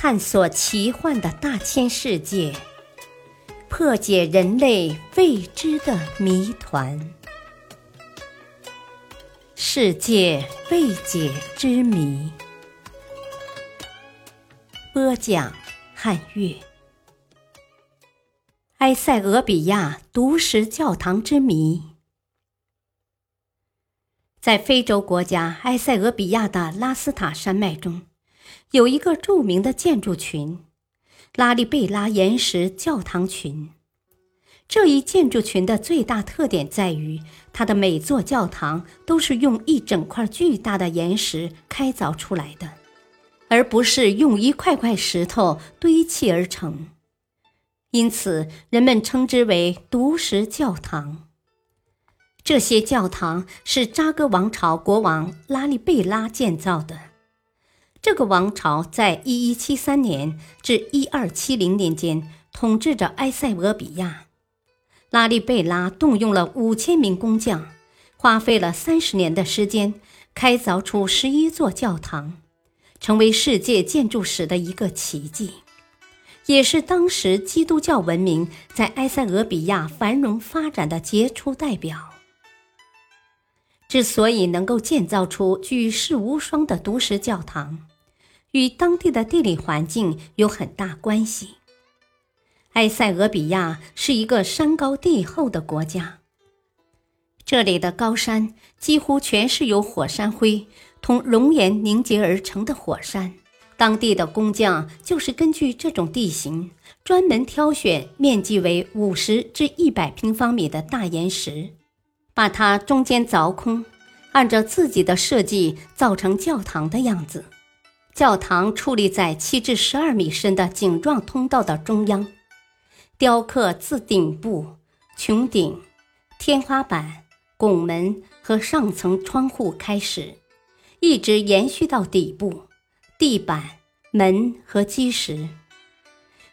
探索奇幻的大千世界，破解人类未知的谜团。世界未解之谜。播讲：汉乐。埃塞俄比亚独石教堂之谜。在非洲国家埃塞俄比亚的拉斯塔山脉中，有一个著名的建筑群——拉利贝拉岩石教堂群。这一建筑群的最大特点在于，它的每座教堂都是用一整块巨大的岩石开凿出来的，而不是用一块块石头堆砌而成。因此，人们称之为独石教堂。这些教堂是扎戈王朝国王拉利贝拉建造的。这个王朝在1173年至1270年间统治着埃塞俄比亚。拉利贝拉动用了五千名工匠，花费了三十年的时间，开凿出十一座教堂，成为世界建筑史的一个奇迹，也是当时基督教文明在埃塞俄比亚繁荣发展的杰出代表。之所以能够建造出举世无双的独石教堂，与当地的地理环境有很大关系。埃塞俄比亚是一个山高地厚的国家，这里的高山几乎全是由火山灰同熔岩凝结而成的火山。当地的工匠就是根据这种地形，专门挑选面积为五十至一百平方米的大岩石。把它中间凿空，按照自己的设计造成教堂的样子。教堂矗立在七至十二米深的井状通道的中央，雕刻自顶部、穹顶、天花板、拱门和上层窗户开始，一直延续到底部、地板、门和基石。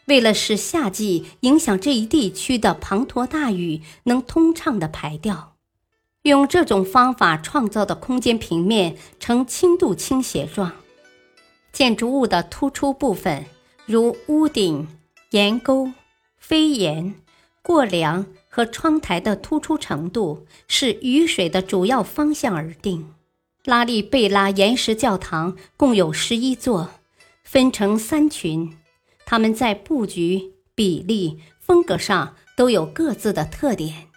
为了使夏季影响这一地区的滂沱大雨能通畅地排掉。用这种方法创造的空间平面呈轻度倾斜状，建筑物的突出部分，如屋顶、檐沟、飞檐、过梁和窗台的突出程度，是雨水的主要方向而定。拉利贝拉岩石教堂共有十一座，分成三群，它们在布局、比例、风格上都有各自的特点。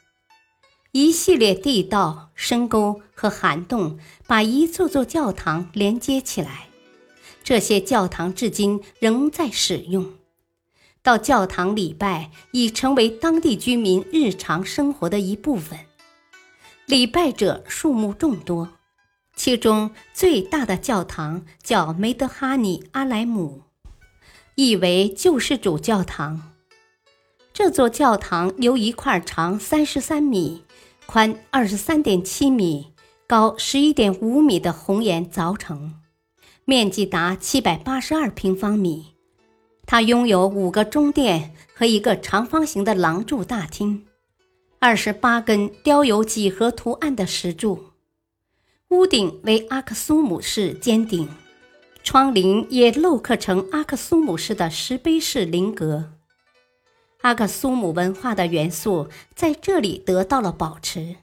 一系列地道、深沟和涵洞把一座座教堂连接起来，这些教堂至今仍在使用。到教堂礼拜已成为当地居民日常生活的一部分，礼拜者数目众多。其中最大的教堂叫梅德哈尼阿莱姆，意为救世主教堂。这座教堂由一块长三十三米。宽二十三点七米、高十一点五米的红岩凿成，面积达七百八十二平方米。它拥有五个中殿和一个长方形的廊柱大厅，二十八根雕有几何图案的石柱。屋顶为阿克苏姆式尖顶，窗棂也镂刻成阿克苏姆式的石碑式菱格。阿克苏姆文化的元素在这里得到了保持。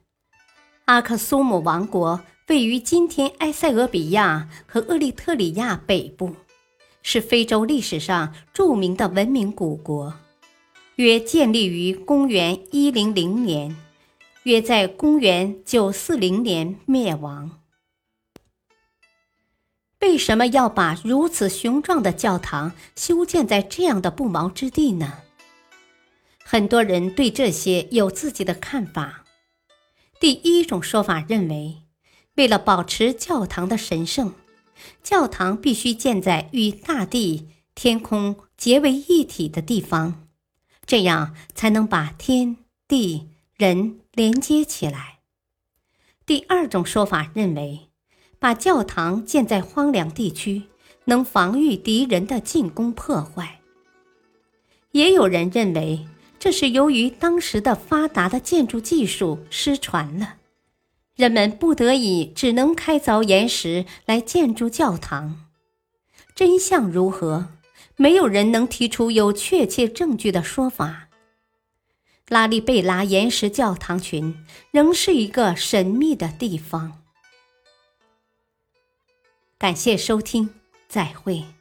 阿克苏姆王国位于今天埃塞俄比亚和厄立特里亚北部，是非洲历史上著名的文明古国，约建立于公元一零零年，约在公元九四零年灭亡。为什么要把如此雄壮的教堂修建在这样的不毛之地呢？很多人对这些有自己的看法。第一种说法认为，为了保持教堂的神圣，教堂必须建在与大地、天空结为一体的地方，这样才能把天地人连接起来。第二种说法认为，把教堂建在荒凉地区，能防御敌人的进攻破坏。也有人认为。这是由于当时的发达的建筑技术失传了，人们不得已只能开凿岩石来建筑教堂。真相如何，没有人能提出有确切证据的说法。拉利贝拉岩石教堂群仍是一个神秘的地方。感谢收听，再会。